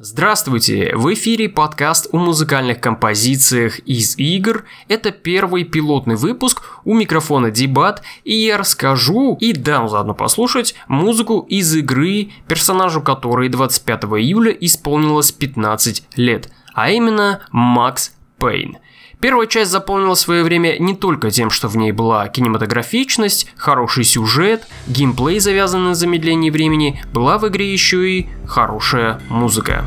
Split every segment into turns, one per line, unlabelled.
Здравствуйте! В эфире подкаст о музыкальных композициях из игр. Это первый пилотный выпуск, у микрофона дебат, и я расскажу и дам заодно послушать музыку из игры, персонажу которой 25 июля исполнилось 15 лет, а именно Макс Пейн – Первая часть заполнила свое время не только тем, что в ней была кинематографичность, хороший сюжет, геймплей, завязанный на замедлении времени, была в игре еще и хорошая музыка.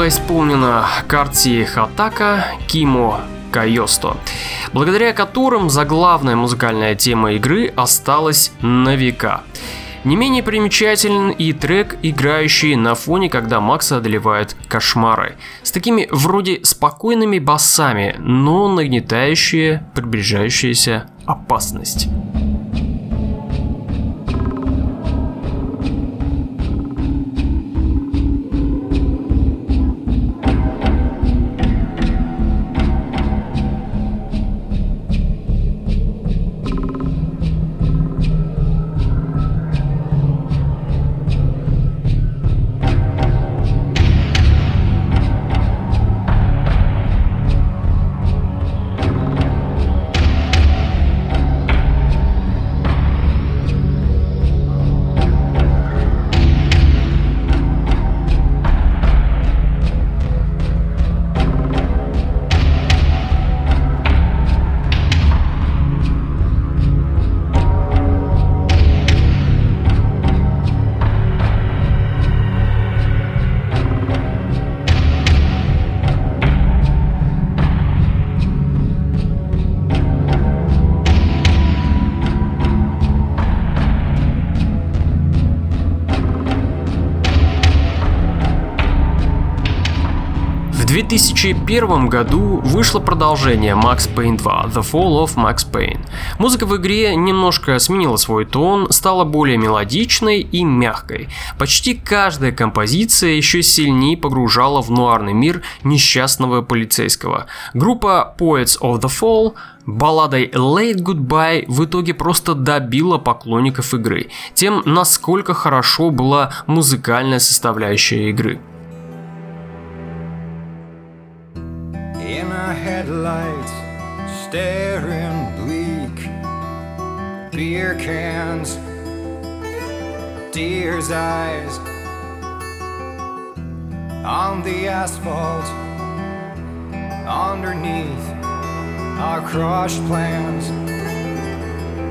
Была исполнена Карти Хатака, Кимо Кайосто, благодаря которым заглавная музыкальная тема игры осталась на века. Не менее примечателен и трек, играющий на фоне, когда Макса одолевают кошмары. С такими вроде спокойными басами, но нагнетающие приближающаяся опасность.
2001 году вышло продолжение Max Payne 2 The Fall of Max Payne. Музыка в игре немножко сменила свой тон, стала более мелодичной и мягкой. Почти каждая композиция еще сильнее погружала в нуарный мир несчастного полицейского. Группа Poets of the Fall Балладой Late Goodbye в итоге просто добила поклонников игры, тем насколько хорошо была музыкальная составляющая игры. Headlights staring bleak. Beer cans, deer's eyes on the asphalt underneath our crushed plans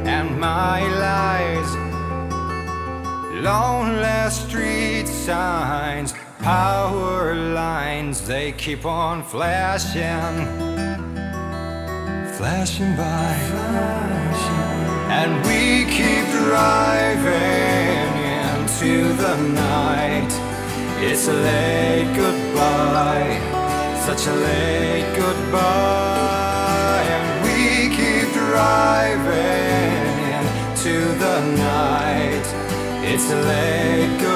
and my lies. Lonely street signs Power lines, they keep on flashing, flashing by. And we keep driving into the night. It's a late goodbye, such a late goodbye. And we keep driving into the night. It's a late goodbye.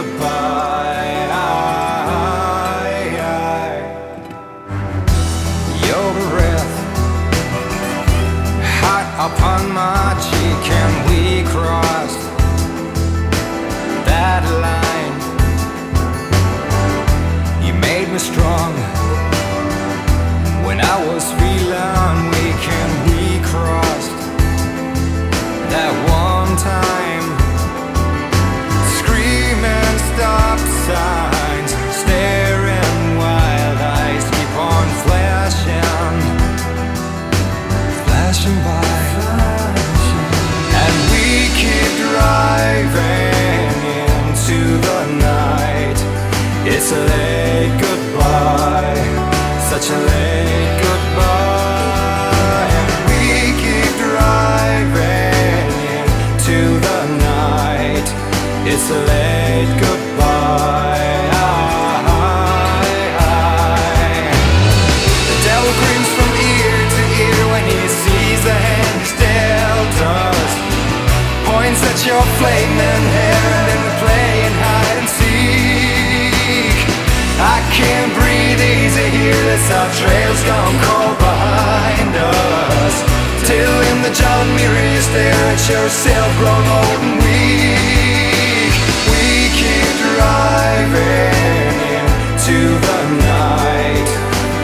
Here, our trail's gone cold behind us. Till in the John you stare at yourself grown old and weak. We keep driving into the night.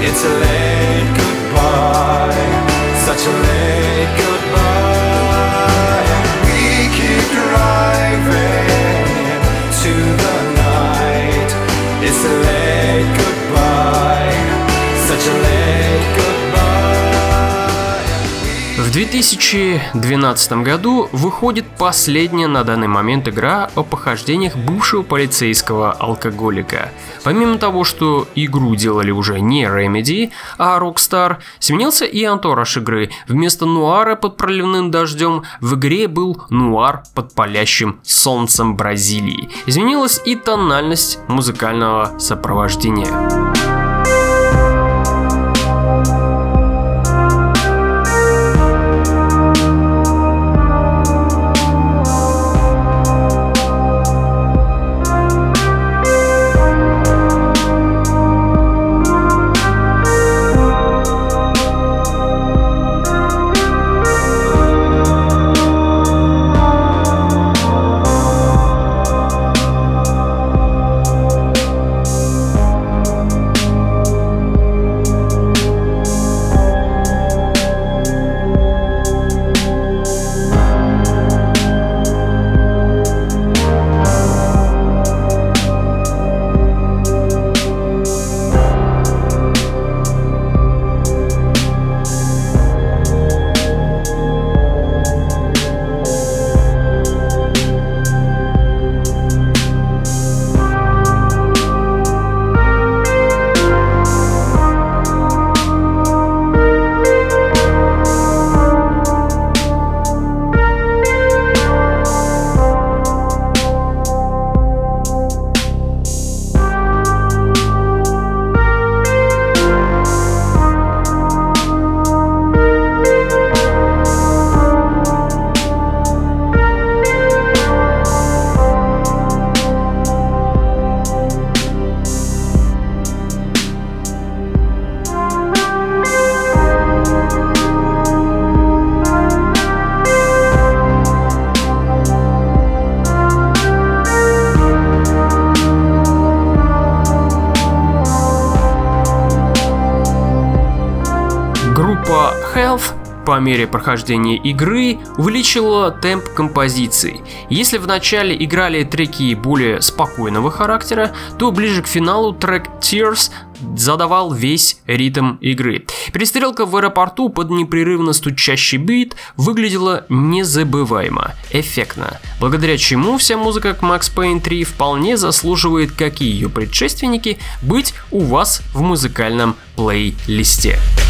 It's a late goodbye, such a late goodbye. We keep driving into the night. It's a late goodbye, В 2012 году выходит последняя на данный момент игра о похождениях бывшего полицейского алкоголика. Помимо того, что игру делали уже не Remedy, а Rockstar, сменился и антураж игры. Вместо нуара под проливным дождем в игре был нуар под палящим солнцем Бразилии. Изменилась и тональность музыкального сопровождения.
По мере прохождения игры увеличила темп композиции. Если в начале играли треки более спокойного характера, то ближе к финалу трек Tears задавал весь ритм игры. Перестрелка в аэропорту под непрерывно стучащий бит выглядела незабываемо, эффектно, благодаря чему вся музыка к Max Payne 3 вполне заслуживает, как и ее предшественники, быть у вас в музыкальном плейлисте. этом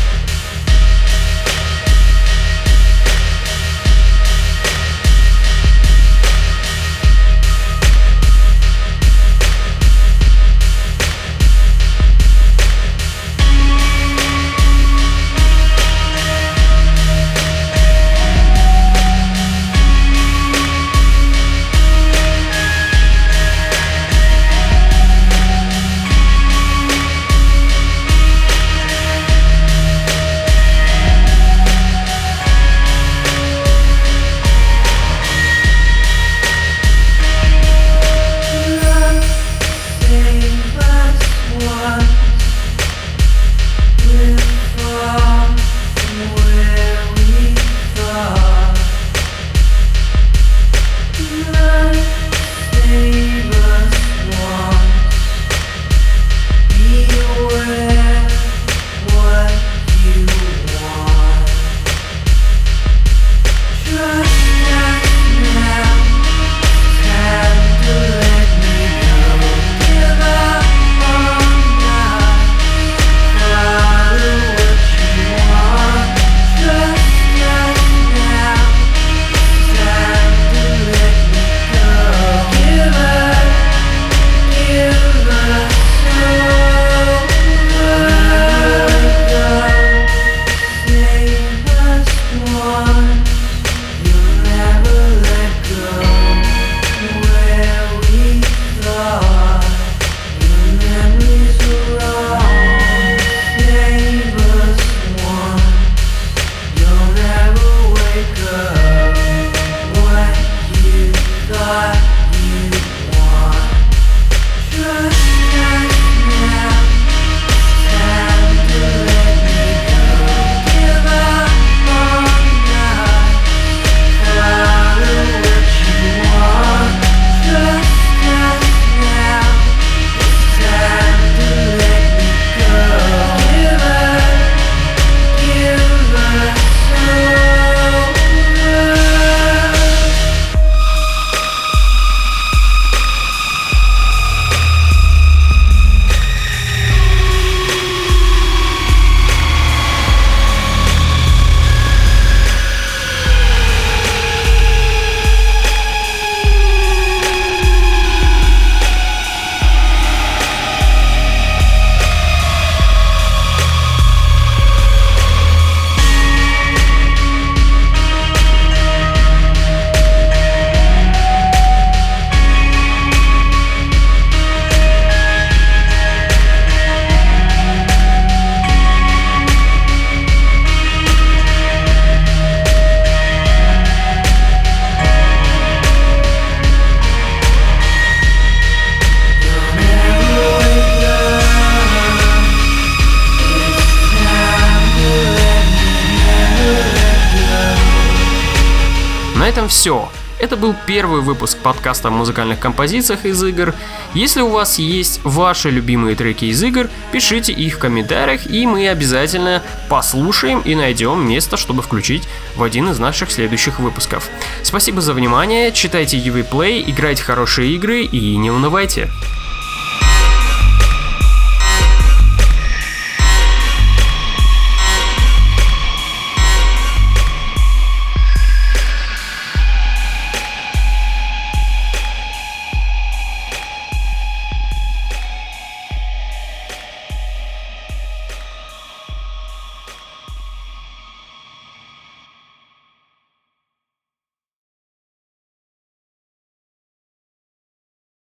все. Это был первый выпуск подкаста о музыкальных композициях из игр. Если у вас есть ваши любимые треки из игр, пишите их в комментариях, и мы обязательно послушаем и найдем место, чтобы включить в один из наших следующих выпусков. Спасибо за внимание, читайте UV Play, играйте хорошие игры и не унывайте.